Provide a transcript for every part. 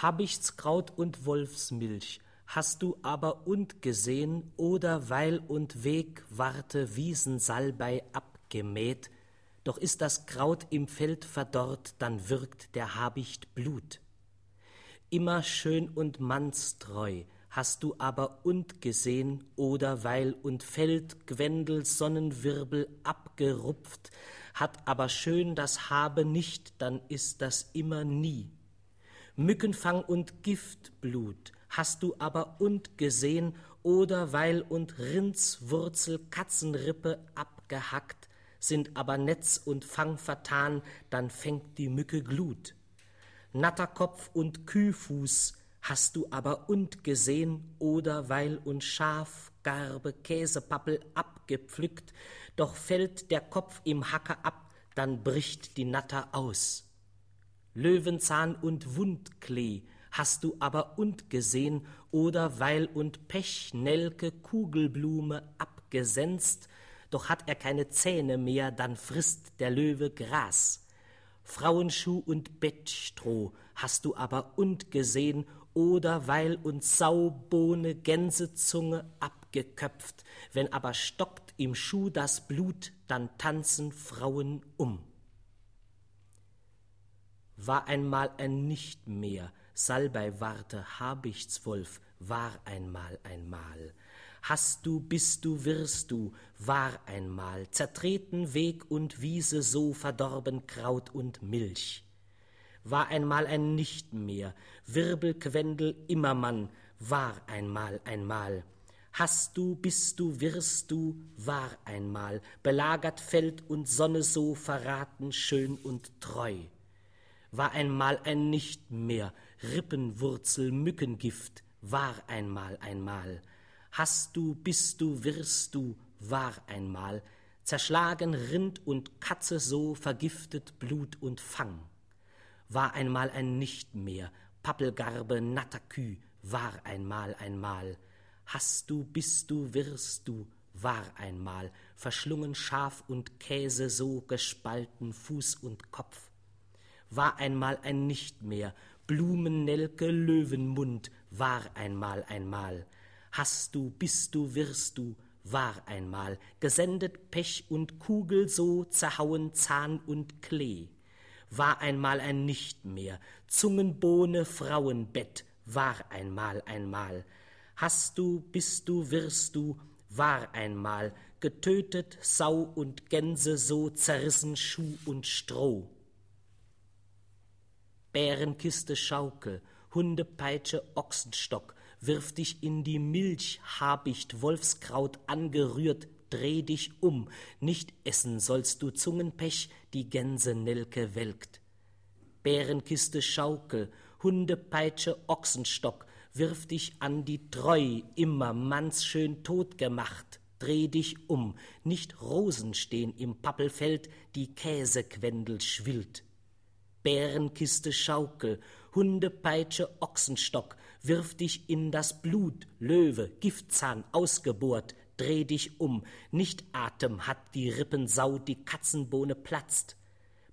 Habichtskraut und Wolfsmilch hast du aber und gesehen, oder weil und Weg warte Wiesensalbei abgemäht, doch ist das Kraut im Feld verdorrt, dann wirkt der Habicht Blut. Immer schön und mannstreu hast du aber und gesehen, oder weil und Feld, Gwendel, Sonnenwirbel abgerupft, hat aber schön das Habe nicht, dann ist das immer nie. Mückenfang und Giftblut hast du aber und gesehen, oder weil und Rindswurzel, Katzenrippe abgehackt, sind aber Netz und Fang vertan, dann fängt die Mücke Glut. Natterkopf und Kühfuß hast du aber und gesehen, oder weil und Schaf, Garbe, Käsepappel abgepflückt, doch fällt der Kopf im Hacke ab, dann bricht die Natter aus. Löwenzahn und Wundklee hast du aber und gesehen, oder weil und Pech, Nelke, Kugelblume abgesenzt, doch hat er keine Zähne mehr, dann frisst der Löwe Gras. Frauenschuh und Bettstroh hast du aber und gesehen, oder weil und Saubohne, Gänsezunge abgeköpft, wenn aber stockt im Schuh das Blut, dann tanzen Frauen um. War einmal ein Nichtmehr, Salbeiwarte, Habichtswolf, war einmal einmal. Hast du, bist du, wirst du, war einmal, zertreten Weg und Wiese, so verdorben Kraut und Milch. War einmal ein Nichtmehr, Wirbelquendel, Immermann, war einmal einmal. Hast du, bist du, wirst du, war einmal, belagert Feld und Sonne so verraten, schön und treu. War einmal ein Nichtmehr, Rippenwurzel, Mückengift, war einmal einmal. Hast du, bist du, wirst du, war einmal, zerschlagen Rind und Katze so vergiftet Blut und Fang. War einmal ein Nichtmehr, Pappelgarbe, Natterküh, war einmal einmal. Hast du, bist du, wirst du, war einmal, verschlungen Schaf und Käse so gespalten Fuß und Kopf. War einmal ein Nichtmehr, Blumennelke, Löwenmund, war einmal einmal. Hast du, bist du, wirst du, war einmal, gesendet Pech und Kugel so, zerhauen Zahn und Klee. War einmal ein Nichtmehr, Zungenbohne, Frauenbett, war einmal einmal. Hast du, bist du, wirst du, war einmal, getötet Sau und Gänse so, zerrissen Schuh und Stroh. Bärenkiste Schaukel, Hundepeitsche Ochsenstock, wirf dich in die Milch, Habicht, Wolfskraut angerührt, dreh dich um, nicht essen sollst du Zungenpech, die Gänse Nelke welkt. Bärenkiste Schaukel, Hundepeitsche Ochsenstock, wirf dich an die Treu, immer mannsschön totgemacht, dreh dich um, nicht Rosen stehn im Pappelfeld, die Käsequendel schwillt. Bärenkiste Schaukel, Hundepeitsche Ochsenstock, wirf dich in das Blut, Löwe, Giftzahn ausgebohrt, dreh dich um, nicht Atem hat die Rippensau, die Katzenbohne platzt.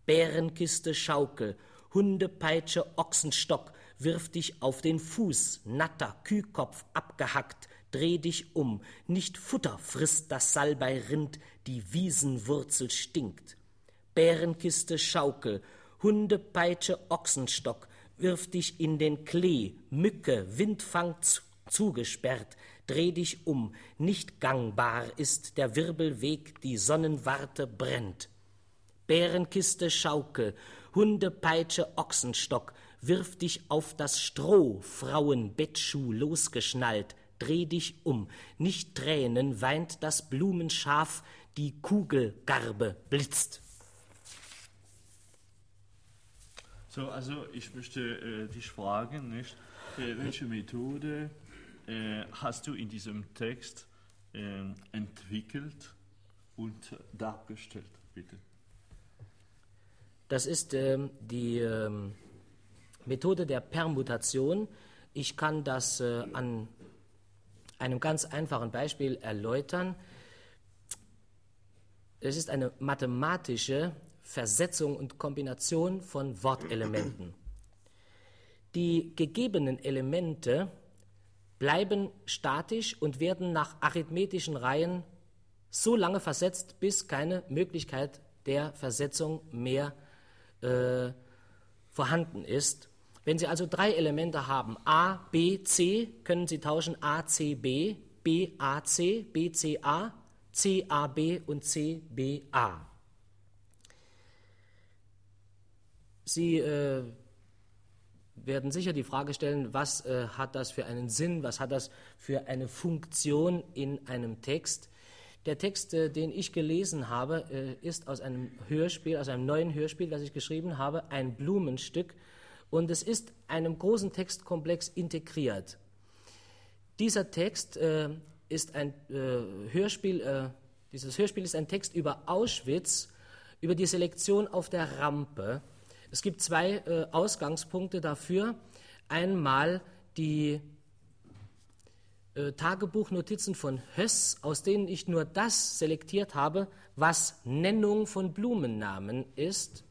Bärenkiste Schaukel, Hundepeitsche Ochsenstock, wirf dich auf den Fuß, natter Kühkopf abgehackt, dreh dich um, nicht Futter frisst das Salbeirind, die Wiesenwurzel stinkt. Bärenkiste Schaukel, Hundepeitsche Ochsenstock, wirf dich in den Klee, Mücke, Windfang zugesperrt, dreh dich um, nicht gangbar ist der Wirbelweg, die Sonnenwarte brennt. Bärenkiste Schaukel, Hundepeitsche Ochsenstock, wirf dich auf das Stroh, Frauenbettschuh losgeschnallt, dreh dich um, nicht Tränen weint das Blumenschaf, die Kugelgarbe blitzt. So, also ich möchte äh, dich fragen, nicht, äh, welche Methode äh, hast du in diesem Text äh, entwickelt und dargestellt, bitte? Das ist ähm, die ähm, Methode der Permutation. Ich kann das äh, an einem ganz einfachen Beispiel erläutern. Es ist eine mathematische Versetzung und Kombination von Wortelementen. die gegebenen Elemente bleiben statisch und werden nach arithmetischen Reihen so lange versetzt, bis keine Möglichkeit der Versetzung mehr äh, vorhanden ist. Wenn Sie also drei Elemente haben, A, B, C, können Sie tauschen A, C, B, B, A, C, B, C, A, C, A, B und C, B, A. Sie äh, werden sicher die Frage stellen, was äh, hat das für einen Sinn, was hat das für eine Funktion in einem Text. Der Text, äh, den ich gelesen habe, äh, ist aus einem Hörspiel, aus einem neuen Hörspiel, das ich geschrieben habe, ein Blumenstück. Und es ist einem großen Textkomplex integriert. Dieser Text äh, ist ein äh, Hörspiel, dieses Hörspiel ist ein Text über Auschwitz, über die Selektion auf der Rampe es gibt zwei äh, Ausgangspunkte dafür. Einmal die äh, Tagebuchnotizen von Höss, aus denen ich nur das selektiert habe, was Nennung von Blumennamen ist.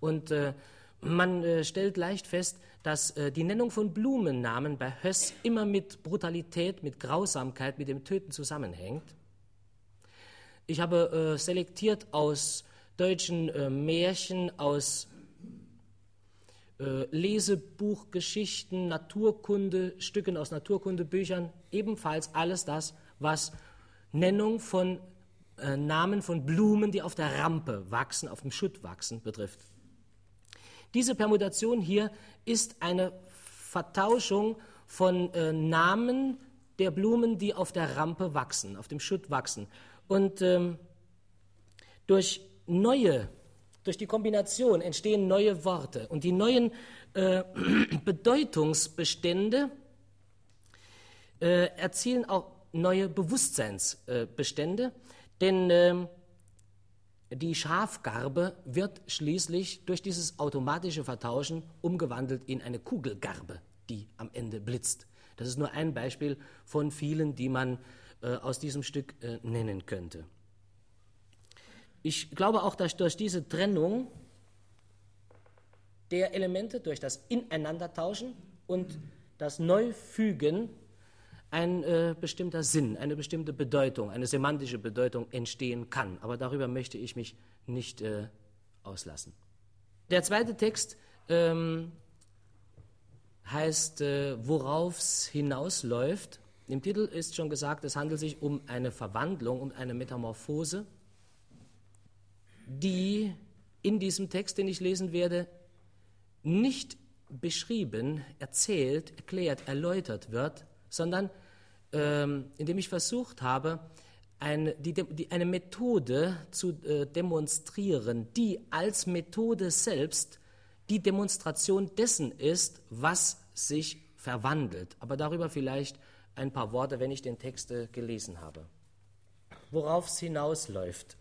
Und äh, man äh, stellt leicht fest, dass äh, die Nennung von Blumennamen bei Höss immer mit Brutalität, mit Grausamkeit, mit dem Töten zusammenhängt. Ich habe äh, selektiert aus deutschen äh, Märchen, aus äh, Lesebuchgeschichten, Naturkunde, Stücken aus Naturkundebüchern, ebenfalls alles das, was Nennung von äh, Namen von Blumen, die auf der Rampe wachsen, auf dem Schutt wachsen, betrifft. Diese Permutation hier ist eine Vertauschung von äh, Namen der Blumen, die auf der Rampe wachsen, auf dem Schutt wachsen. Und ähm, durch neue, durch die Kombination entstehen neue Worte und die neuen äh, Bedeutungsbestände äh, erzielen auch neue Bewusstseinsbestände, denn äh, die Schafgarbe wird schließlich durch dieses automatische Vertauschen umgewandelt in eine Kugelgarbe, die am Ende blitzt. Das ist nur ein Beispiel von vielen, die man äh, aus diesem Stück äh, nennen könnte. Ich glaube auch, dass durch diese Trennung der Elemente, durch das Ineinandertauschen und das Neufügen ein äh, bestimmter Sinn, eine bestimmte Bedeutung, eine semantische Bedeutung entstehen kann. Aber darüber möchte ich mich nicht äh, auslassen. Der zweite Text ähm, heißt, äh, worauf es hinausläuft. Im Titel ist schon gesagt, es handelt sich um eine Verwandlung, um eine Metamorphose die in diesem Text, den ich lesen werde, nicht beschrieben, erzählt, erklärt, erläutert wird, sondern ähm, indem ich versucht habe, eine, die, die, eine Methode zu äh, demonstrieren, die als Methode selbst die Demonstration dessen ist, was sich verwandelt. Aber darüber vielleicht ein paar Worte, wenn ich den Text äh, gelesen habe. Worauf es hinausläuft.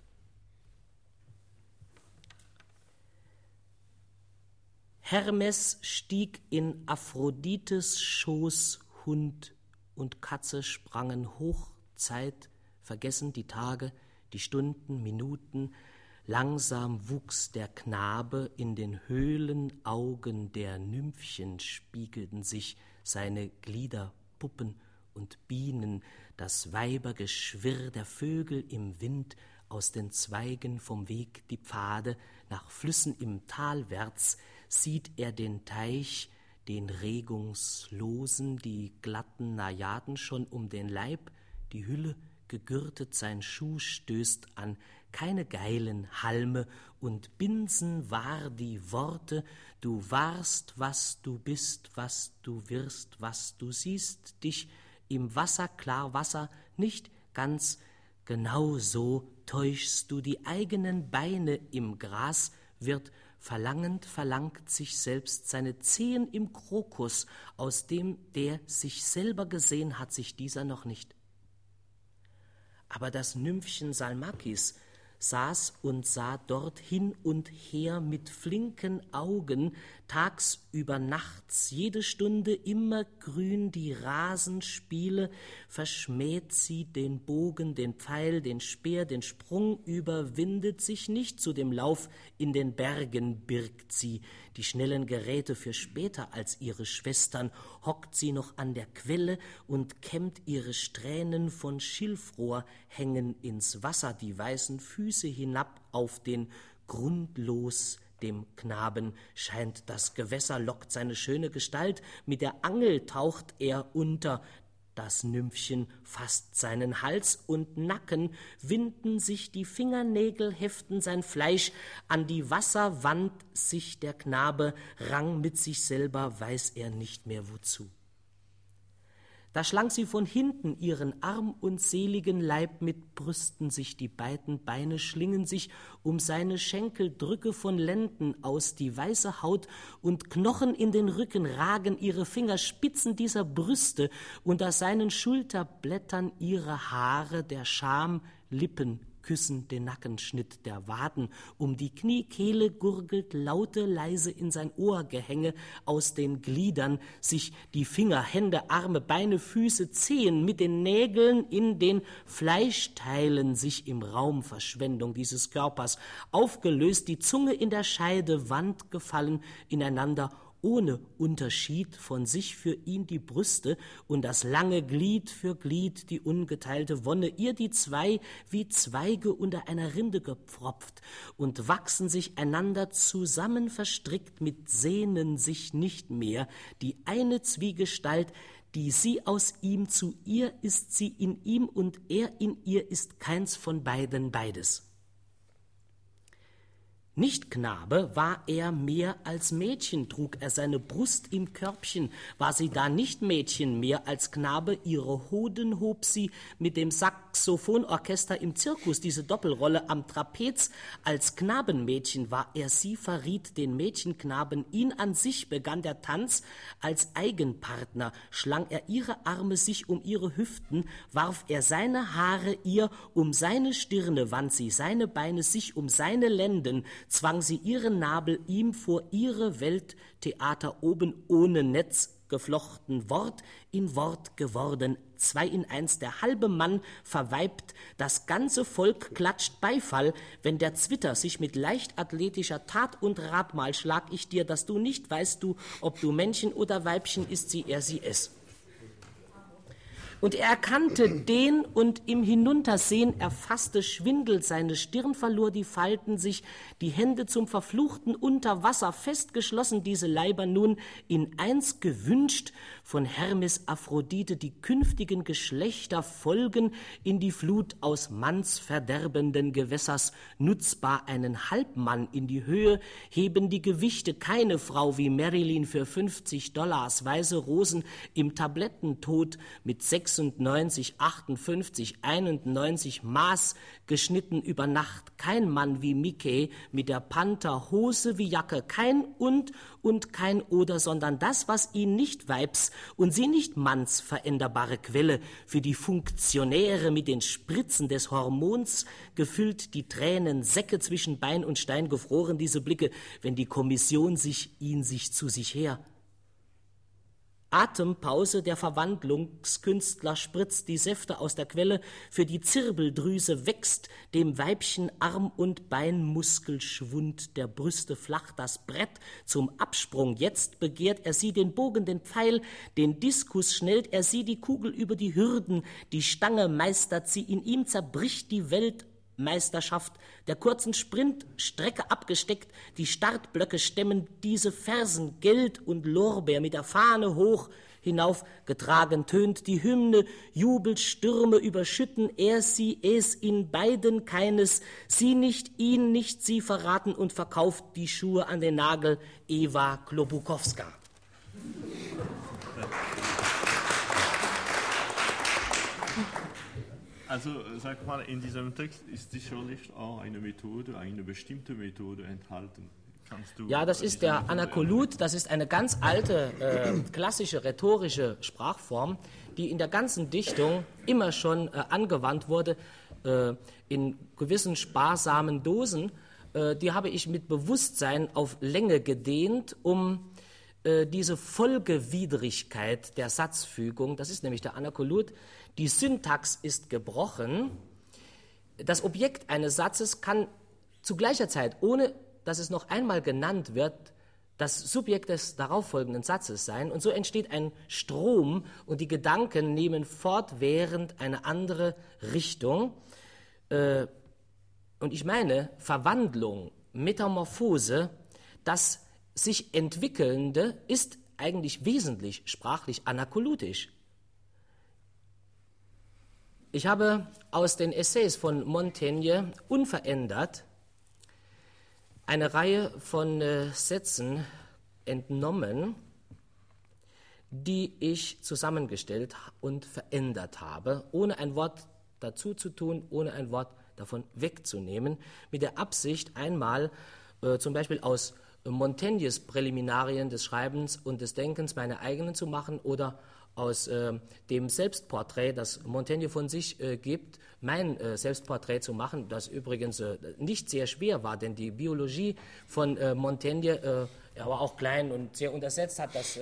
Hermes stieg in Aphrodites Schoß, Hund und Katze sprangen hoch, Zeit, vergessen die Tage, die Stunden, Minuten, langsam wuchs der Knabe, in den Höhlenaugen der Nymphchen spiegelten sich seine Glieder, Puppen und Bienen, das Weibergeschwirr der Vögel im Wind, aus den Zweigen vom Weg die Pfade, nach Flüssen im Talwärts, sieht er den Teich, den regungslosen, die glatten Najaden schon um den Leib, die Hülle gegürtet, sein Schuh stößt an, keine geilen Halme und Binsen wahr die Worte, du warst, was du bist, was du wirst, was du siehst, dich im Wasser, klar Wasser, nicht ganz genau so täuschst du die eigenen Beine im Gras, wird Verlangend verlangt sich selbst seine Zehen im Krokus, aus dem der sich selber gesehen hat, sich dieser noch nicht. Aber das Nymphchen Salmakis saß und sah dort hin und her mit flinken Augen, tagsüber nachts, jede Stunde immer grün die Rasenspiele, verschmäht sie den Bogen, den Pfeil, den Speer, den Sprung, überwindet sich nicht, zu dem Lauf in den Bergen birgt sie, die schnellen Geräte für später als ihre Schwestern, hockt sie noch an der Quelle und kämmt ihre Strähnen von Schilfrohr, hängen ins Wasser. Die weißen Füße hinab auf den grundlos dem Knaben scheint das Gewässer, lockt seine schöne Gestalt, mit der Angel taucht er unter, das Nymphchen fasst seinen Hals und Nacken, winden sich die Fingernägel, heften sein Fleisch, an die Wasserwand sich der Knabe, rang mit sich selber, weiß er nicht mehr wozu. Da schlang sie von hinten ihren arm und seligen Leib mit Brüsten sich, die beiden Beine schlingen sich um seine Schenkel, Drücke von Lenden aus die weiße Haut und Knochen in den Rücken ragen ihre Fingerspitzen dieser Brüste, unter seinen Schulterblättern ihre Haare der Scham Lippen küssen den Nackenschnitt der Waden, um die Kniekehle gurgelt laute, leise in sein Ohrgehänge aus den Gliedern, sich die Finger, Hände, Arme, Beine, Füße, Zehen mit den Nägeln in den Fleischteilen sich im Raum Verschwendung dieses Körpers, aufgelöst, die Zunge in der Scheide, Wand gefallen, ineinander ohne Unterschied von sich für ihn die Brüste und das lange Glied für Glied die ungeteilte Wonne, ihr die zwei wie Zweige unter einer Rinde gepfropft und wachsen sich einander zusammen verstrickt mit Sehnen sich nicht mehr, die eine Zwiegestalt, die sie aus ihm zu ihr ist sie in ihm und er in ihr ist keins von beiden beides. Nicht Knabe war er mehr als Mädchen, trug er seine Brust im Körbchen, war sie da nicht Mädchen mehr als Knabe, ihre Hoden hob sie mit dem Saxophonorchester im Zirkus, diese Doppelrolle am Trapez, als Knabenmädchen war er, sie verriet den Mädchenknaben, ihn an sich begann der Tanz, als Eigenpartner. Schlang er ihre Arme sich um ihre Hüften, warf er seine Haare ihr um seine Stirne, wand sie seine Beine sich um seine Lenden, zwang sie ihren Nabel ihm vor ihre Welttheater oben ohne Netz geflochten, Wort in Wort geworden, zwei in eins, der halbe Mann verweibt, das ganze Volk klatscht Beifall, wenn der Zwitter sich mit leichtathletischer Tat und Ratmal schlag ich dir, dass du nicht weißt du, ob du Männchen oder Weibchen ist sie, er sie es. Und er erkannte den und im Hinuntersehen erfasste Schwindel, seine Stirn verlor die Falten sich, die Hände zum verfluchten Unterwasser festgeschlossen, diese Leiber nun in eins gewünscht, von Hermes Aphrodite die künftigen Geschlechter folgen in die Flut aus mannsverderbenden Gewässers, nutzbar einen Halbmann in die Höhe, heben die Gewichte. Keine Frau wie Marilyn für 50 Dollars, weiße Rosen im Tablettentod mit 96, 58, 91 Maß geschnitten über Nacht, kein Mann wie Mickey mit der Panther Hose wie Jacke, kein und und kein oder, sondern das, was ihn nicht Weibs und sie nicht Manns veränderbare Quelle. Für die Funktionäre mit den Spritzen des Hormons gefüllt, die Tränen Säcke zwischen Bein und Stein gefroren, diese Blicke, wenn die Kommission sich ihn sich zu sich her Atempause der Verwandlungskünstler spritzt die Säfte aus der Quelle, für die Zirbeldrüse wächst dem Weibchen Arm- und Beinmuskelschwund der Brüste flach das Brett zum Absprung. Jetzt begehrt er sie den Bogen, den Pfeil, den Diskus schnellt er sie die Kugel über die Hürden, die Stange meistert sie, in ihm zerbricht die Welt Meisterschaft der kurzen Sprintstrecke abgesteckt, die Startblöcke stemmen diese Fersen, Geld und Lorbeer mit der Fahne hoch hinaufgetragen, tönt die Hymne, jubelt, Stürme überschütten, er sie, es in beiden keines, sie nicht, ihn nicht, sie verraten und verkauft die Schuhe an den Nagel, Eva Klobukowska. Also sag mal, in diesem Text ist sicherlich auch eine Methode, eine bestimmte Methode enthalten. ja, das ist der Anakolut, das ist eine ganz alte, äh, klassische rhetorische Sprachform, die in der ganzen Dichtung immer schon äh, angewandt wurde, äh, in gewissen sparsamen Dosen. äh, die habe ich mit Bewusstsein auf Länge gedehnt, um äh, diese Folgewidrigkeit der Satzfügung, das ist nämlich der Anakolut, die Syntax ist gebrochen. Das Objekt eines Satzes kann zu gleicher Zeit, ohne dass es noch einmal genannt wird, das Subjekt des darauffolgenden Satzes sein. Und so entsteht ein Strom und die Gedanken nehmen fortwährend eine andere Richtung. Äh, und ich meine Verwandlung, Metamorphose, das sich entwickelnde ist eigentlich wesentlich sprachlich anakolutisch. Ich habe aus den Essays von Montaigne unverändert eine Reihe von äh, Sätzen entnommen, die ich zusammengestellt und verändert habe, ohne ein Wort dazu zu tun, ohne ein Wort davon wegzunehmen, mit der Absicht, einmal äh, zum Beispiel aus Montaignes Präliminarien des Schreibens und des Denkens meine eigenen zu machen oder aus äh, dem Selbstporträt, das Montaigne von sich äh, gibt, mein äh, Selbstporträt zu machen, das übrigens äh, nicht sehr schwer war, denn die Biologie von äh, Montaigne, äh, er war auch klein und sehr untersetzt, hat das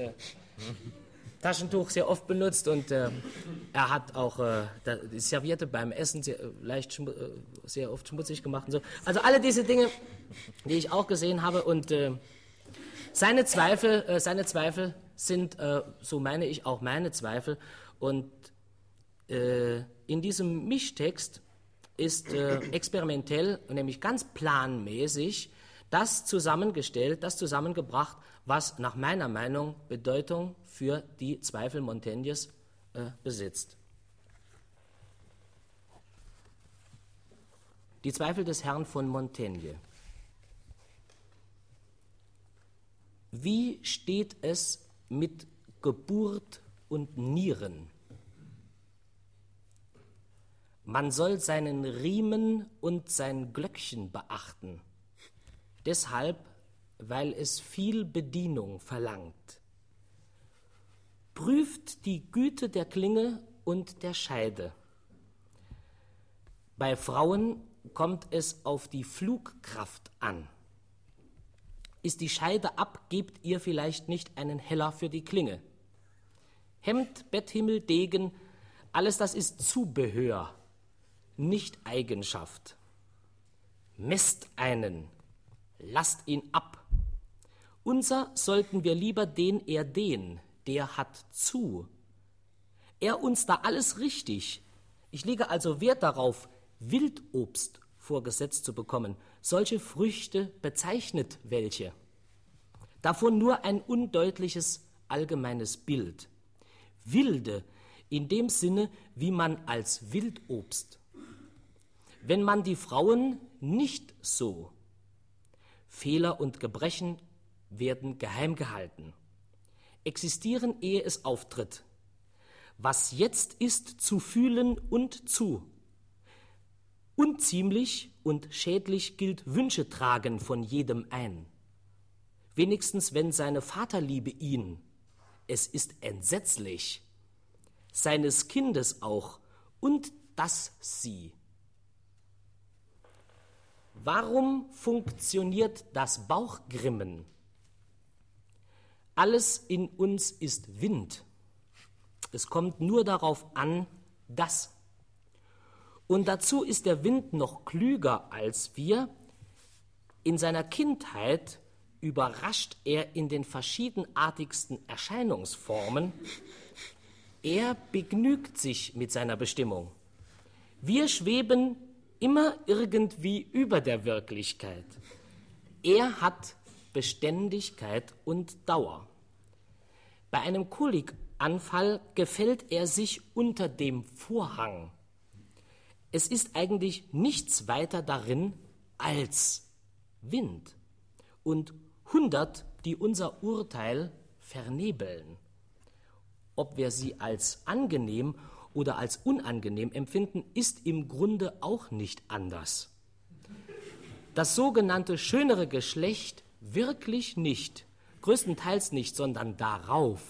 Taschentuch sehr oft benutzt und er hat auch die Serviette beim Essen sehr, leicht sehr oft schmutzig gemacht so. Also alle diese Dinge, die ich auch gesehen habe und seine Zweifel, seine Zweifel sind, äh, so meine ich auch meine Zweifel. Und äh, in diesem Mischtext ist äh, experimentell, nämlich ganz planmäßig, das zusammengestellt, das zusammengebracht, was nach meiner Meinung Bedeutung für die Zweifel Montaignes äh, besitzt. Die Zweifel des Herrn von Montaigne. Wie steht es mit Geburt und Nieren. Man soll seinen Riemen und sein Glöckchen beachten, deshalb, weil es viel Bedienung verlangt. Prüft die Güte der Klinge und der Scheide. Bei Frauen kommt es auf die Flugkraft an. Ist die Scheide ab, gebt ihr vielleicht nicht einen Heller für die Klinge. Hemd, Betthimmel, Degen, alles das ist Zubehör, nicht Eigenschaft. Messt einen, lasst ihn ab. Unser sollten wir lieber den er den, der hat zu. Er uns da alles richtig. Ich lege also Wert darauf, Wildobst vorgesetzt zu bekommen. Solche Früchte bezeichnet welche. Davon nur ein undeutliches allgemeines Bild. Wilde in dem Sinne, wie man als Wildobst. Wenn man die Frauen nicht so, Fehler und Gebrechen werden geheim gehalten, existieren, ehe es auftritt. Was jetzt ist, zu fühlen und zu Unziemlich und schädlich gilt Wünsche tragen von jedem ein. Wenigstens wenn seine Vaterliebe ihn, es ist entsetzlich, seines Kindes auch und das sie. Warum funktioniert das Bauchgrimmen? Alles in uns ist Wind. Es kommt nur darauf an, dass und dazu ist der Wind noch klüger als wir. In seiner Kindheit überrascht er in den verschiedenartigsten Erscheinungsformen. Er begnügt sich mit seiner Bestimmung. Wir schweben immer irgendwie über der Wirklichkeit. Er hat Beständigkeit und Dauer. Bei einem Kolikanfall gefällt er sich unter dem Vorhang es ist eigentlich nichts weiter darin als Wind und hundert, die unser Urteil vernebeln. Ob wir sie als angenehm oder als unangenehm empfinden, ist im Grunde auch nicht anders. Das sogenannte schönere Geschlecht wirklich nicht, größtenteils nicht, sondern darauf.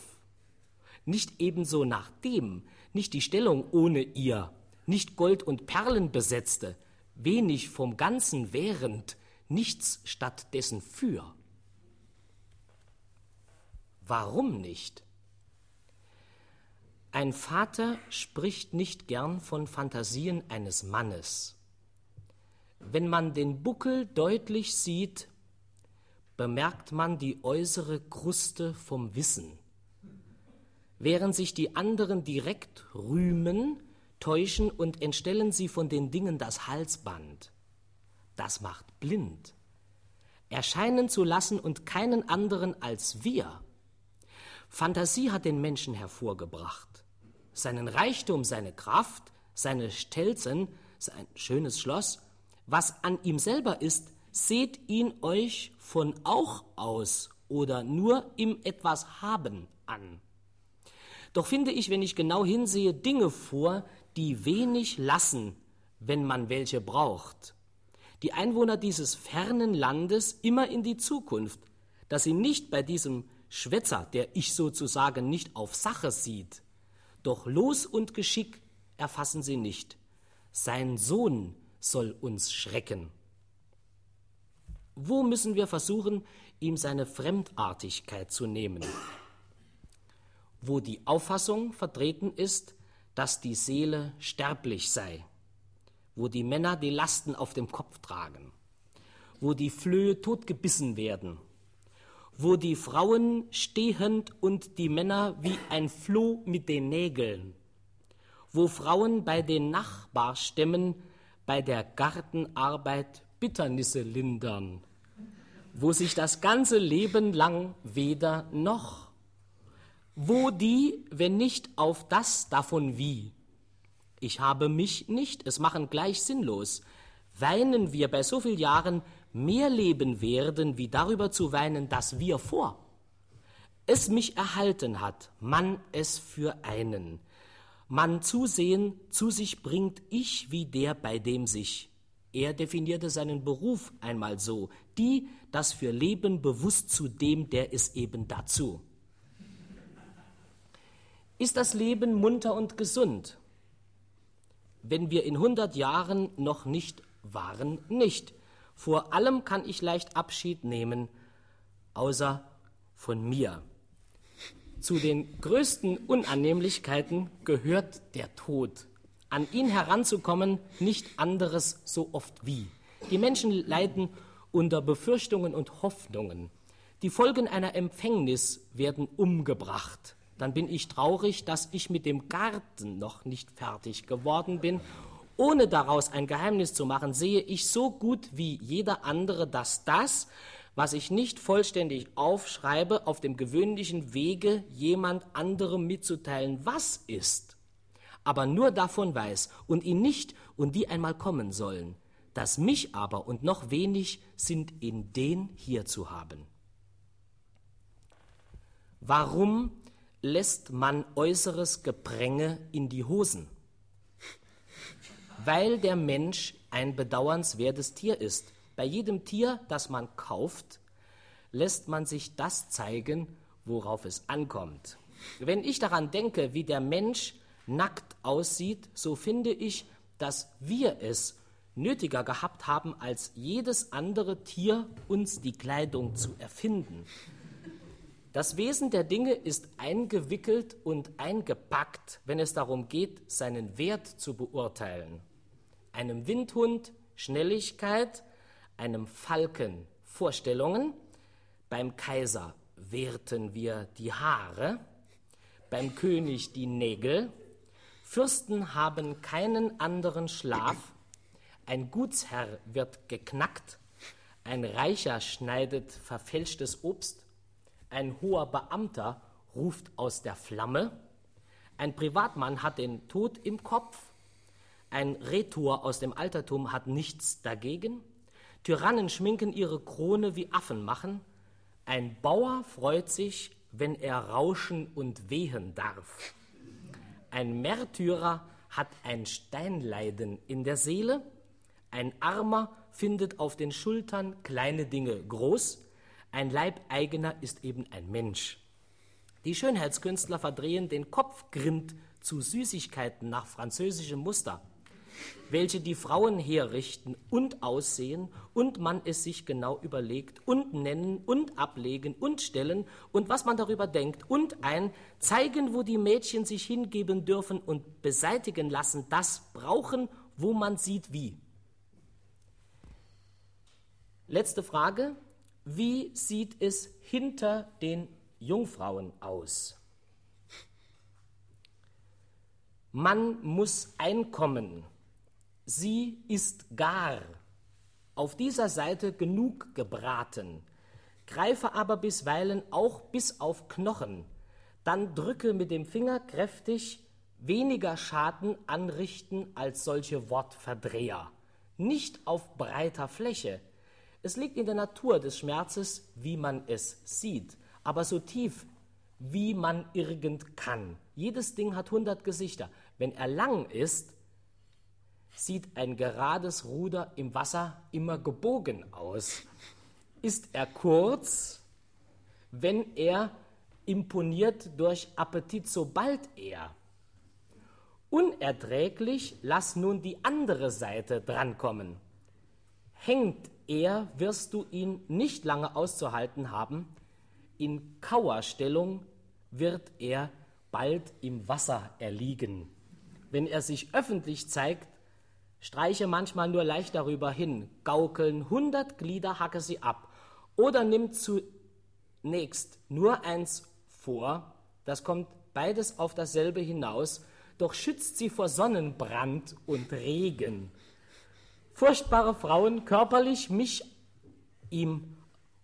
Nicht ebenso nach dem, nicht die Stellung ohne ihr, nicht Gold und Perlen besetzte, wenig vom Ganzen während, nichts stattdessen für. Warum nicht? Ein Vater spricht nicht gern von Fantasien eines Mannes. Wenn man den Buckel deutlich sieht, bemerkt man die äußere Kruste vom Wissen. Während sich die anderen direkt rühmen, täuschen und entstellen sie von den Dingen das Halsband. Das macht blind. Erscheinen zu lassen und keinen anderen als wir. Fantasie hat den Menschen hervorgebracht. Seinen Reichtum, seine Kraft, seine Stelzen, sein schönes Schloss, was an ihm selber ist, seht ihn euch von auch aus oder nur im etwas haben an. Doch finde ich, wenn ich genau hinsehe, Dinge vor, die wenig lassen, wenn man welche braucht. Die Einwohner dieses fernen Landes immer in die Zukunft, dass sie nicht bei diesem Schwätzer, der ich sozusagen nicht auf Sache sieht, doch Los und Geschick erfassen sie nicht. Sein Sohn soll uns schrecken. Wo müssen wir versuchen, ihm seine Fremdartigkeit zu nehmen? Wo die Auffassung vertreten ist, dass die Seele sterblich sei, wo die Männer die Lasten auf dem Kopf tragen, wo die Flöhe totgebissen werden, wo die Frauen stehend und die Männer wie ein Floh mit den Nägeln, wo Frauen bei den Nachbarstämmen bei der Gartenarbeit Bitternisse lindern, wo sich das ganze Leben lang weder noch, wo die, wenn nicht auf das davon wie, ich habe mich nicht, es machen gleich sinnlos, weinen wir bei so vielen Jahren mehr leben werden, wie darüber zu weinen, dass wir vor. Es mich erhalten hat, man es für einen, man zusehen zu sich bringt, ich wie der, bei dem sich. Er definierte seinen Beruf einmal so, die, das für Leben bewusst zu dem, der ist eben dazu. Ist das Leben munter und gesund? Wenn wir in 100 Jahren noch nicht waren, nicht. Vor allem kann ich leicht Abschied nehmen, außer von mir. Zu den größten Unannehmlichkeiten gehört der Tod. An ihn heranzukommen, nicht anderes so oft wie. Die Menschen leiden unter Befürchtungen und Hoffnungen. Die Folgen einer Empfängnis werden umgebracht. Dann bin ich traurig, dass ich mit dem Garten noch nicht fertig geworden bin. Ohne daraus ein Geheimnis zu machen, sehe ich so gut wie jeder andere, dass das, was ich nicht vollständig aufschreibe, auf dem gewöhnlichen Wege jemand anderem mitzuteilen, was ist, aber nur davon weiß und ihn nicht und die einmal kommen sollen, dass mich aber und noch wenig sind in den hier zu haben. Warum lässt man äußeres Gepränge in die Hosen? Weil der Mensch ein bedauernswertes Tier ist bei jedem Tier, das man kauft, lässt man sich das zeigen, worauf es ankommt. Wenn ich daran denke, wie der Mensch nackt aussieht, so finde ich, dass wir es nötiger gehabt haben, als jedes andere Tier uns die Kleidung zu erfinden. Das Wesen der Dinge ist eingewickelt und eingepackt, wenn es darum geht, seinen Wert zu beurteilen. Einem Windhund Schnelligkeit, einem Falken Vorstellungen, beim Kaiser wehrten wir die Haare, beim König die Nägel, Fürsten haben keinen anderen Schlaf, ein Gutsherr wird geknackt, ein Reicher schneidet verfälschtes Obst, ein hoher Beamter ruft aus der Flamme, ein Privatmann hat den Tod im Kopf, ein Rhetor aus dem Altertum hat nichts dagegen, Tyrannen schminken ihre Krone wie Affen machen. Ein Bauer freut sich, wenn er rauschen und wehen darf. Ein Märtyrer hat ein Steinleiden in der Seele. Ein Armer findet auf den Schultern kleine Dinge groß. Ein Leibeigener ist eben ein Mensch. Die Schönheitskünstler verdrehen den Kopfgrind zu Süßigkeiten nach französischem Muster. welche die Frauen herrichten und aussehen und man es sich genau überlegt und nennen und ablegen und stellen und was man darüber denkt und ein zeigen, wo die Mädchen sich hingeben dürfen und beseitigen lassen, das brauchen, wo man sieht wie. Letzte Frage. Wie sieht es hinter den Jungfrauen aus? Man muss einkommen. Sie ist gar. Auf dieser Seite genug gebraten. Greife aber bisweilen auch bis auf Knochen. Dann drücke mit dem Finger kräftig, weniger Schaden anrichten als solche Wortverdreher. Nicht auf breiter Fläche. Es liegt in der Natur des Schmerzes, wie man es sieht, aber so tief, wie man irgend kann. Jedes Ding hat hundert Gesichter. Wenn er lang ist, sieht ein gerades Ruder im Wasser immer gebogen aus. Ist er kurz, wenn er imponiert durch Appetit, sobald er. Unerträglich, lass nun die andere Seite drankommen. Hängt er, wirst du ihn nicht lange auszuhalten haben. In Kauerstellung wird er bald im Wasser erliegen. Wenn er sich öffentlich zeigt, streiche manchmal nur leicht darüber hin, gaukeln hundert Glieder, hacke sie ab. Oder nimm zunächst nur eins vor, das kommt beides auf dasselbe hinaus, doch schützt sie vor Sonnenbrand und Regen. Furchtbare Frauen, körperlich mich ihm,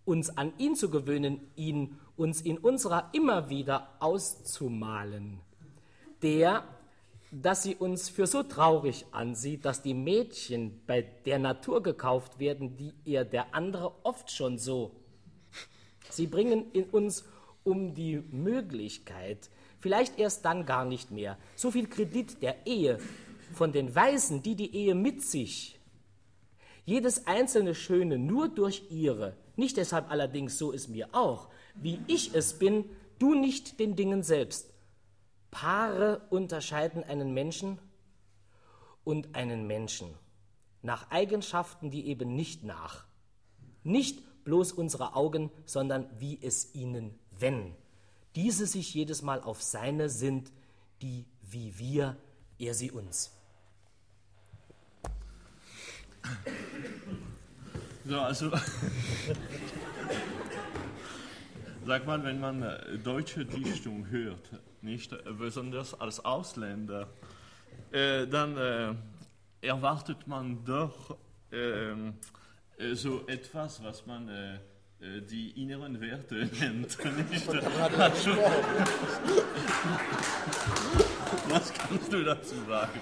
uns an ihn zu gewöhnen, ihn uns in unserer immer wieder auszumalen. Der, dass sie uns für so traurig ansieht, dass die Mädchen bei der Natur gekauft werden, die ihr der andere oft schon so. Sie bringen in uns um die Möglichkeit, vielleicht erst dann gar nicht mehr, so viel Kredit der Ehe von den Weisen, die die Ehe mit sich, jedes einzelne Schöne nur durch ihre, nicht deshalb allerdings so ist mir auch, wie ich es bin, du nicht den Dingen selbst, Paare unterscheiden einen Menschen und einen Menschen nach Eigenschaften, die eben nicht nach. Nicht bloß unsere Augen, sondern wie es ihnen wenn. Diese sich jedes Mal auf seine sind, die wie wir, er sie uns. So, also Sag mal, wenn man äh, deutsche Dichtung hört, nicht äh, besonders als Ausländer, äh, dann äh, erwartet man doch ähm, äh, so etwas, was man äh, die inneren Werte nennt. Nicht? was kannst du dazu sagen?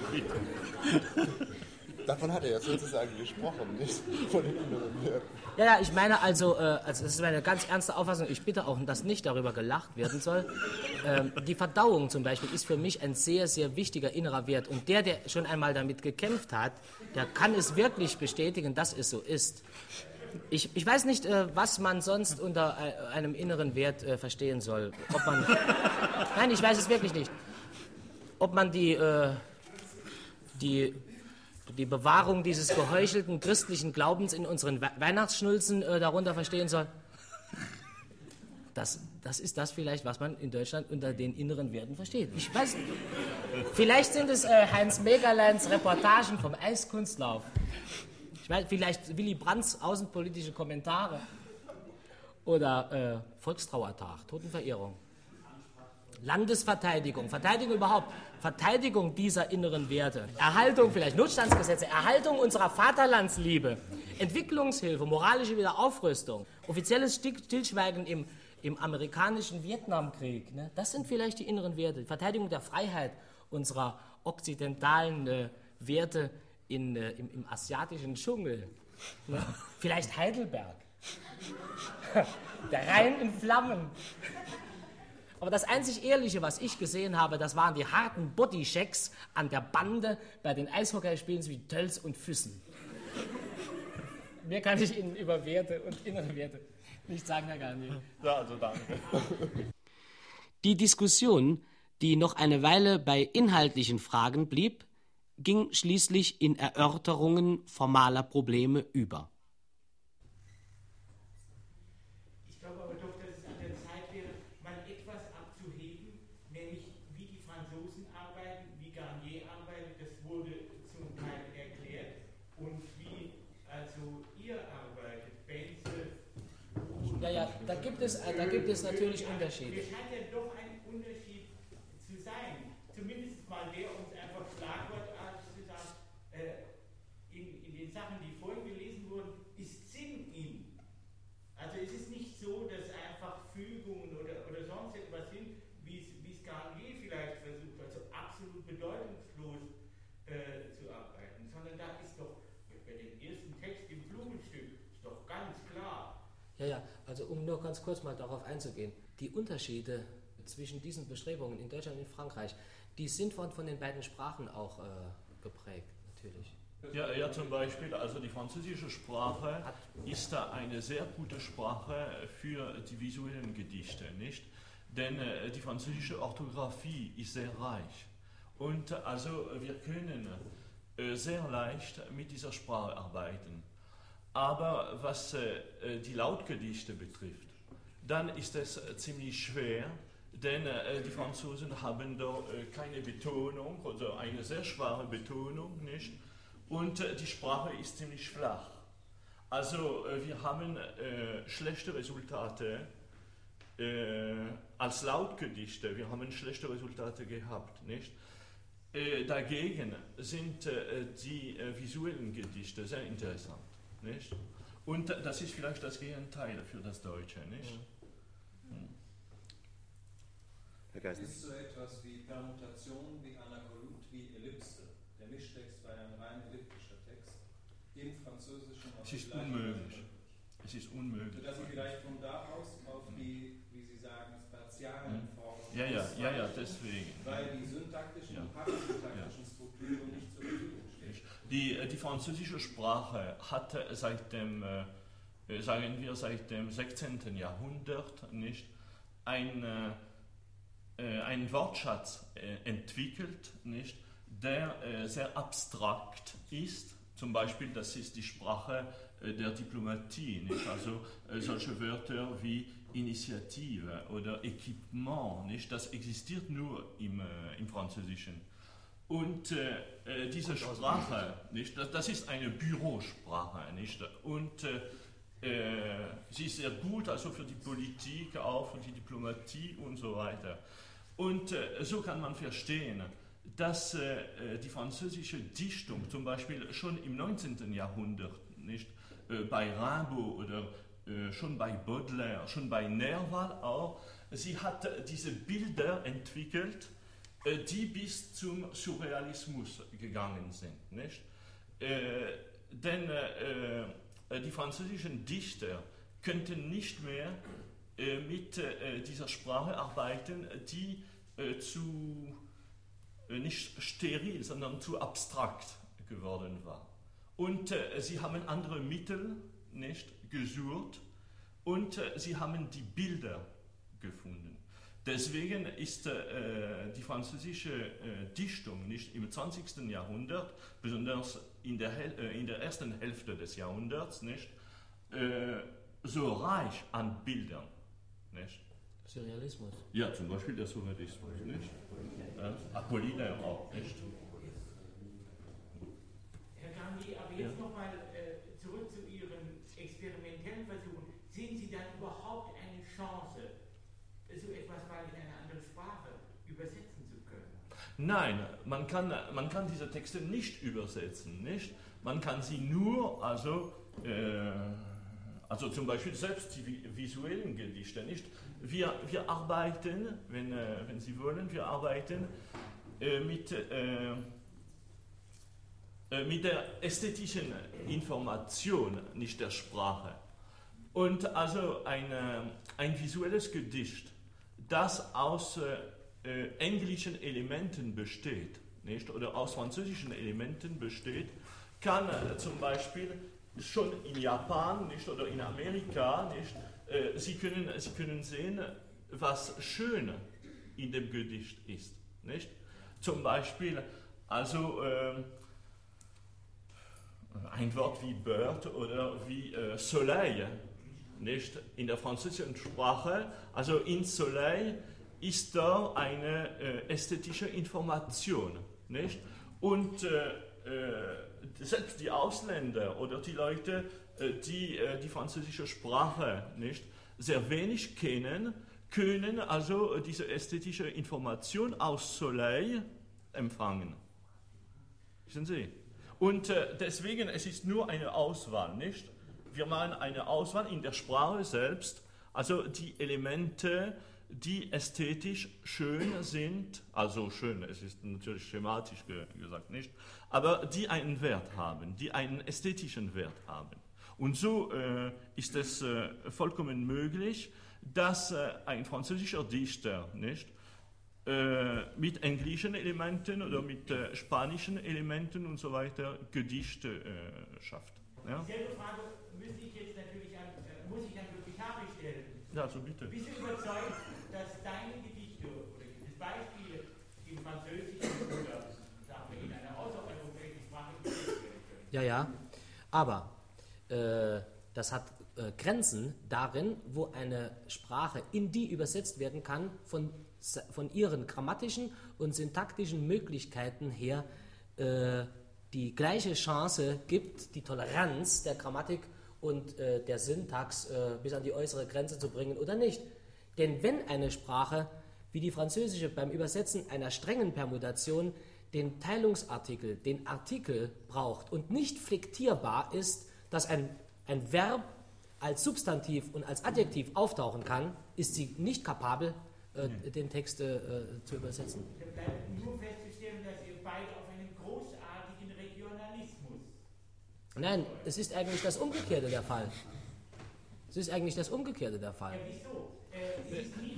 Davon hat er jetzt sozusagen gesprochen, nicht von den anderen Werten. Ja, ja, ich meine also, äh, also, das ist meine ganz ernste Auffassung, ich bitte auch, dass nicht darüber gelacht werden soll. Ähm, die Verdauung zum Beispiel ist für mich ein sehr, sehr wichtiger innerer Wert. Und der, der schon einmal damit gekämpft hat, der kann es wirklich bestätigen, dass es so ist. Ich, ich weiß nicht, äh, was man sonst unter äh, einem inneren Wert äh, verstehen soll. Ob man, nein, ich weiß es wirklich nicht. Ob man die, äh, die die Bewahrung dieses geheuchelten christlichen Glaubens in unseren Weihnachtsschnulzen äh, darunter verstehen soll. Das, das ist das vielleicht, was man in Deutschland unter den inneren Werten versteht. Ich weiß nicht. Vielleicht sind es äh, Heinz Megerleins Reportagen vom Eiskunstlauf. Ich weiß, vielleicht Willy Brandts außenpolitische Kommentare. Oder äh, Volkstrauertag, Totenverehrung. Landesverteidigung, Verteidigung überhaupt, Verteidigung dieser inneren Werte, Erhaltung vielleicht Notstandsgesetze, Erhaltung unserer Vaterlandsliebe, Entwicklungshilfe, moralische Wiederaufrüstung, offizielles Stillschweigen im, im amerikanischen Vietnamkrieg, ne? das sind vielleicht die inneren Werte, Verteidigung der Freiheit unserer okzidentalen äh, Werte in, äh, im, im, asiatischen Dschungel, ne? vielleicht Heidelberg, der Rhein in Flammen. Aber das einzig Ehrliche, was ich gesehen habe, das waren die harten Bodychecks an der Bande bei den Eishockeyspielen wie Tölz und Füssen. Mehr kann ich Ihnen über Werte und innere Werte nicht sagen, Herr Garnier. Ja, also danke. Die Diskussion, die noch eine Weile bei inhaltlichen Fragen blieb, ging schließlich in Erörterungen formaler Probleme über. da gibt es, da gibt es natürlich Unterschiede. Es scheint ja doch ein Unterschied zu sein. Zumindest mal der uns einfach schlagwortartig zu sagen, äh, in, in den Sachen, die vorhin gelesen wurden, ist Sinn in. Also es ist nicht so, dass einfach Fügungen oder, oder sonst etwas sind, wie es Garnier vielleicht versucht, also absolut bedeutungslos äh, zu arbeiten, sondern da ist doch bei dem ersten Text im Blumenstück ist doch ganz klar. Ja, ja, also um nur ganz kurz mal darauf einzugehen, die Unterschiede zwischen diesen Bestrebungen in Deutschland und in Frankreich, die sind von, von den beiden Sprachen auch äh, geprägt, natürlich. Ja, ja, zum Beispiel, also die französische Sprache ist da eine sehr gute Sprache für die visuellen Gedichte, nicht? Denn äh, die französische Orthographie ist sehr reich. Und also wir können äh, sehr leicht mit dieser Sprache arbeiten. Aber was äh, die Lautgedichte betrifft, dann ist es äh, ziemlich schwer, denn äh, die Franzosen haben da äh, keine Betonung oder eine sehr schwache Betonung, nicht? Und äh, die Sprache ist ziemlich flach. Also äh, wir haben schlechte Resultate als Lautgedichte, wir haben schlechte Resultate gehabt, nicht? dagegen sind die visuellen Gedichte sehr interessant. Nicht? Und das ist vielleicht das Gegenteil für das Deutsche. Nicht? Mhm. Herr Geisner. Ist so etwas wie Permutation, wie Anakolut, wie Ellipse? Der Mischtext war ein rein elliptischer Text im Französischen. Es ist unmöglich. Es ist unmöglich. Sodass Sie vielleicht von da aus auf die, wie Sie sagen, spatialen mhm. Formen. Ja, ja, ja, ja, deswegen. Weil die syntaktischen ja. und parasyntaktischen ja. Strukturen nicht die, äh, die französische Sprache hat seit dem, äh, äh sagen wir, seit dem 16. Jahrhundert nicht ein, äh, einen Wortschatz entwickelt, nicht, der sehr abstrakt ist. Zum Beispiel, das ist die Sprache der Diplomatie, nicht? also solche Wörter wie Initiative oder Equipement, nicht? das existiert nur im, im Französischen. Und äh, äh, diese Sprache, nicht, das, das, ist eine Bürosprache, nicht? Und äh, äh, sie ist sehr gut, also für die Politik, auch für die Diplomatie und so weiter. Und äh, so kann man verstehen, dass äh, die französische Dichtung zum Beispiel schon im 19. Jahrhundert, nicht, bei Rimbaud oder schon bei Baudelaire, schon bei Nerval auch, sie hat diese Bilder entwickelt, äh, die bis zum Surrealismus gegangen sind. Nicht? Äh, denn äh, äh, die französischen Dichter könnten nicht mehr äh, mit äh, dieser Sprache arbeiten, die zu nicht steril, sondern zu abstrakt geworden war. Und sie haben andere Mittel nicht gesucht und sie haben die Bilder gefunden. Deswegen ist äh, die französische äh, Dichtung nicht im 20. Jahrhundert, besonders in der, äh, in der ersten Hälfte des Jahrhunderts, nicht, äh, so reich an Bildern. Nicht? Surrealismus. Ja, zum Beispiel der Surrealismus. Nicht? Apollinaire auch. Nicht? Herr Gandhi, aber jetzt ja. nochmal äh, zurück zu Ihren experimentellen Versuchen. Sehen Sie dann überhaupt eine Chance, so etwas mal in eine andere Sprache übersetzen zu können? Nein, man kann, man kann diese Texte nicht übersetzen, nicht? Man kann sie nur, also, äh, also zum Beispiel selbst die visuellen Gedichte, nicht? Wir, wir arbeiten, wenn, äh, wenn Sie wollen, wir arbeiten äh, mit, äh, äh, mit der ästhetischen Information, nicht der Sprache. Und also ein, ein visuelles Gedicht das aus äh, englischen Elementen besteht, nicht, oder aus französischen Elementen besteht, kann äh, zum Beispiel schon in Japan nicht, oder in Amerika nicht, äh, Sie, können, Sie können sehen, was schön in dem Gedicht ist. Nicht? Zum Beispiel Also ähm, ein Wort wie Bird oder wie äh, Soleil, nicht? In der französischen Sprache, also in Soleil ist da eine äh, ästhetische Information, nicht? Und äh, äh selbst die Ausländer oder die Leute, die die französische Sprache nicht sehr wenig kennen, können also diese ästhetische Information aus Soleil empfangen. Wissen Sie? Und deswegen, es ist nur eine Auswahl, nicht? Wir machen eine Auswahl in der Sprache selbst, also die Elemente, die ästhetisch schön sind, also schön, es ist natürlich schematisch gesagt nicht, aber die einen Wert haben, die einen ästhetischen Wert haben. Und so äh, ist es äh, vollkommen möglich, dass äh, ein französischer Dichter nicht, äh, mit englischen Elementen oder mit äh, spanischen Elementen und so weiter Gedichte äh, schafft. Ja? Dieselbe Frage müsste ich jetzt natürlich an, muss ich an Ludwig Habe stellen. Ja, so bitte. Bist du überzeugt, dass deine Gedichte oder Beispiele im Französischen oder sagen wir in einer außereuropäischen Sprache Ja, ja. Aber äh, das hat äh, Grenzen darin, wo eine Sprache in die übersetzt werden kann, von, von ihren grammatischen und syntaktischen Möglichkeiten her äh, die gleiche Chance gibt, die Toleranz der Grammatik und äh, der Syntax äh, bis an die äußere Grenze zu bringen oder nicht. Denn wenn eine Sprache wie die französische beim Übersetzen einer strengen Permutation den Teilungsartikel, den Artikel braucht und nicht flektierbar ist, dass ein, ein Verb als Substantiv und als Adjektiv auftauchen kann, ist sie nicht kapabel, äh, den Text äh, zu übersetzen. Da bleibt nur festzustellen, dass ihr beide auf einen großartigen Regionalismus. Nein, es ist eigentlich das Umgekehrte der Fall. Es ist eigentlich das Umgekehrte der Fall.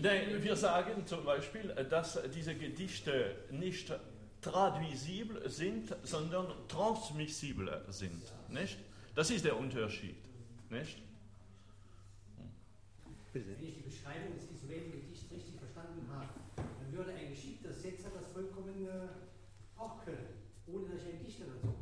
Nein, wir sagen zum Beispiel, dass diese Gedichte nicht traduisibel sind, sondern transmissibel sind. Nicht? Das ist der Unterschied. Nicht? Bitte. Wenn ich die Beschreibung des visuellen Gedichts richtig verstanden habe, dann würde ein geschickter Setzer das vollkommen äh, auch können, ohne dass ich einen Dichter dazu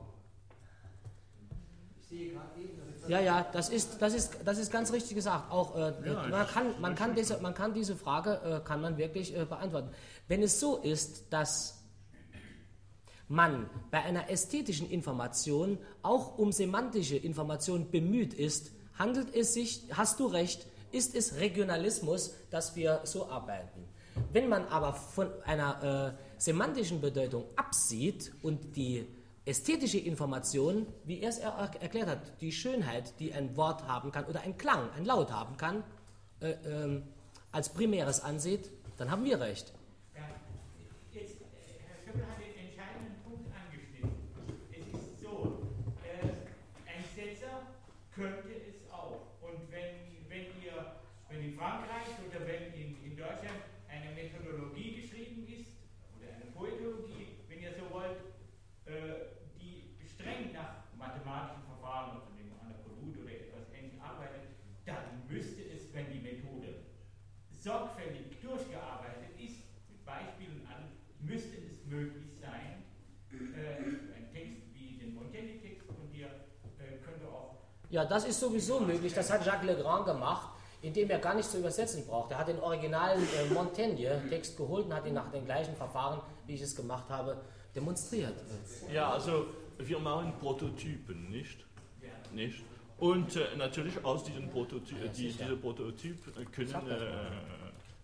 Ja, ja, das ist, das ist, das ist ganz richtig gesagt. Auch, äh, ja, man, kann, man, kann diese, man kann diese Frage äh, kann man wirklich äh, beantworten. Wenn es so ist, dass man bei einer ästhetischen Information auch um semantische Information bemüht ist, handelt es sich, hast du recht, ist es Regionalismus, dass wir so arbeiten. Wenn man aber von einer äh, semantischen Bedeutung absieht und die ästhetische Information, wie er es er erklärt hat, die Schönheit, die ein Wort haben kann oder ein Klang, ein Laut haben kann, äh, äh, als primäres ansieht, dann haben wir recht. Ja, das ist sowieso möglich. Das hat Jacques Legrand gemacht, indem er gar nicht zu übersetzen braucht. Er hat den originalen äh, Montaigne-Text geholt und hat ihn nach den gleichen Verfahren, wie ich es gemacht habe, demonstriert. Ja, also wir machen Prototypen, nicht? nicht? Und äh, natürlich aus diesen Prototypen, ja, die, diese Prototypen können äh,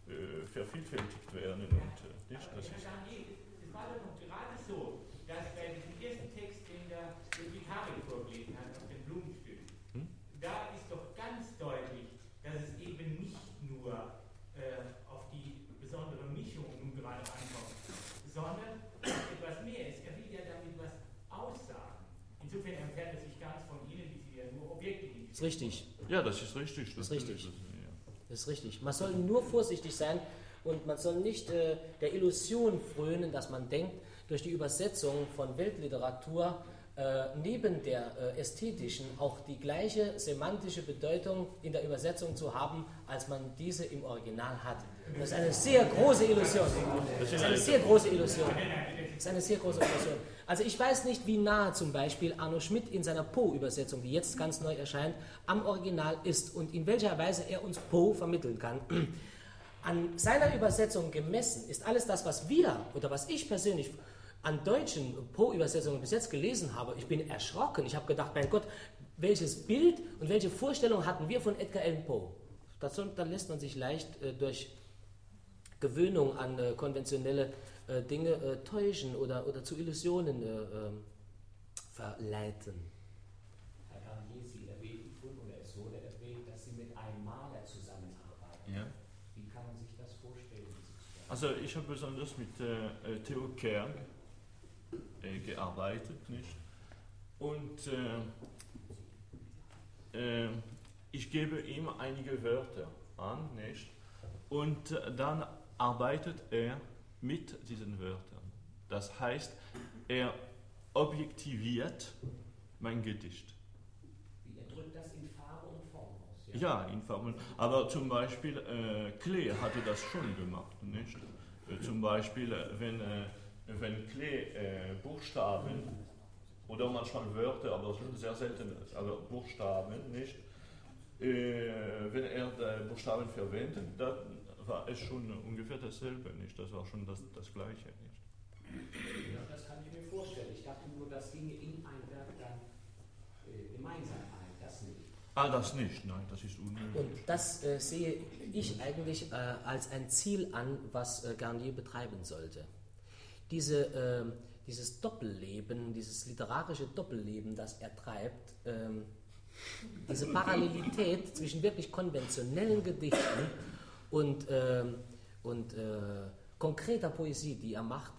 äh, vervielfältigt werden. Und, äh, nicht? Das ist es war doch gerade so, dass bei diesem ersten Text, den der Vikarin vorgelesen hat, auf dem Blumenstück, hm? da ist doch ganz deutlich, dass es eben nicht nur äh, auf die besondere Mischung nun gerade ankommt, sondern etwas mehr ist. Er will ja damit was aussagen. Insofern entfernt es sich ganz von Ihnen, die Sie ja nur Objekte Das ist richtig. Ja, das ist richtig. Das, ist richtig. Das ist richtig. Man soll nur vorsichtig sein und man soll nicht äh, der Illusion frönen, dass man denkt, durch die Übersetzung von Weltliteratur äh, neben der äh, ästhetischen auch die gleiche semantische Bedeutung in der Übersetzung zu haben, als man diese im Original hat. Das ist eine sehr große Illusion. Das ist eine sehr große Illusion. Ist eine sehr große Version. Also ich weiß nicht, wie nah zum Beispiel Arno Schmidt in seiner Poe-Übersetzung, die jetzt ganz neu erscheint, am Original ist und in welcher Weise er uns Poe vermitteln kann. An seiner Übersetzung gemessen ist alles das, was wir oder was ich persönlich an deutschen Poe-Übersetzungen bis jetzt gelesen habe, ich bin erschrocken. Ich habe gedacht, mein Gott, welches Bild und welche Vorstellung hatten wir von Edgar Allan Poe? Das, da lässt man sich leicht äh, durch Gewöhnung an äh, konventionelle äh, Dinge äh, täuschen oder, oder zu Illusionen äh, ähm, verleiten. Herr Garnier, Sie erwähnten oder es wurde erwähnt, dass Sie mit einem Maler zusammenarbeiten. Ja. Wie kann man sich das vorstellen? Also ich habe besonders mit äh, äh, Theo Kerg äh, gearbeitet, nicht? Und äh, äh, ich gebe ihm einige Wörter an, nicht? Und äh, dann arbeitet er mit diesen Wörtern. Das heißt, er objektiviert mein Gedicht. Er drückt das in Farbe und Form aus. Ja, in Formen. Aber zum Beispiel äh, Klee hatte das schon gemacht, nicht? Äh, zum Beispiel, äh, wenn, äh, wenn Klee äh, Buchstaben oder manchmal Wörter, aber sehr selten, aber Buchstaben, nicht? Äh, wenn er Buchstaben verwendet, dann war es schon ungefähr dasselbe, nicht? Das war schon das, das Gleiche, nicht? Ja, das kann ich mir vorstellen. Ich dachte nur, das ginge in ein Werk dann äh, gemeinsam ein. Das nicht. Ah, das nicht, nein, das ist unmöglich. Und das äh, sehe ich eigentlich äh, als ein Ziel an, was äh, Garnier betreiben sollte. Diese, ähm, dieses Doppelleben, dieses literarische Doppelleben, das er treibt, ähm, diese Parallelität zwischen wirklich konventionellen Gedichten und, ähm, und äh, konkreter Poesie, die er macht,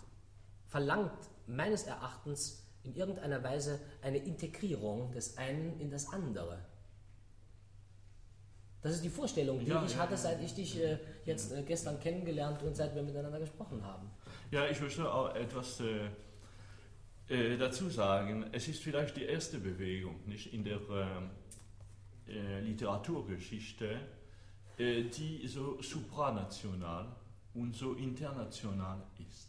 verlangt meines Erachtens in irgendeiner Weise eine Integrierung des einen in das andere. Das ist die Vorstellung, die Ja, ich ja, hatte, seit ich dich äh, jetzt äh, gestern kennengelernt und seit wir miteinander gesprochen haben. Ja, ich möchte auch etwas äh, äh, dazu sagen. Es ist vielleicht die erste Bewegung nicht in der ähm, äh, Literaturgeschichte, äh, äh, die so supranational und so international ist.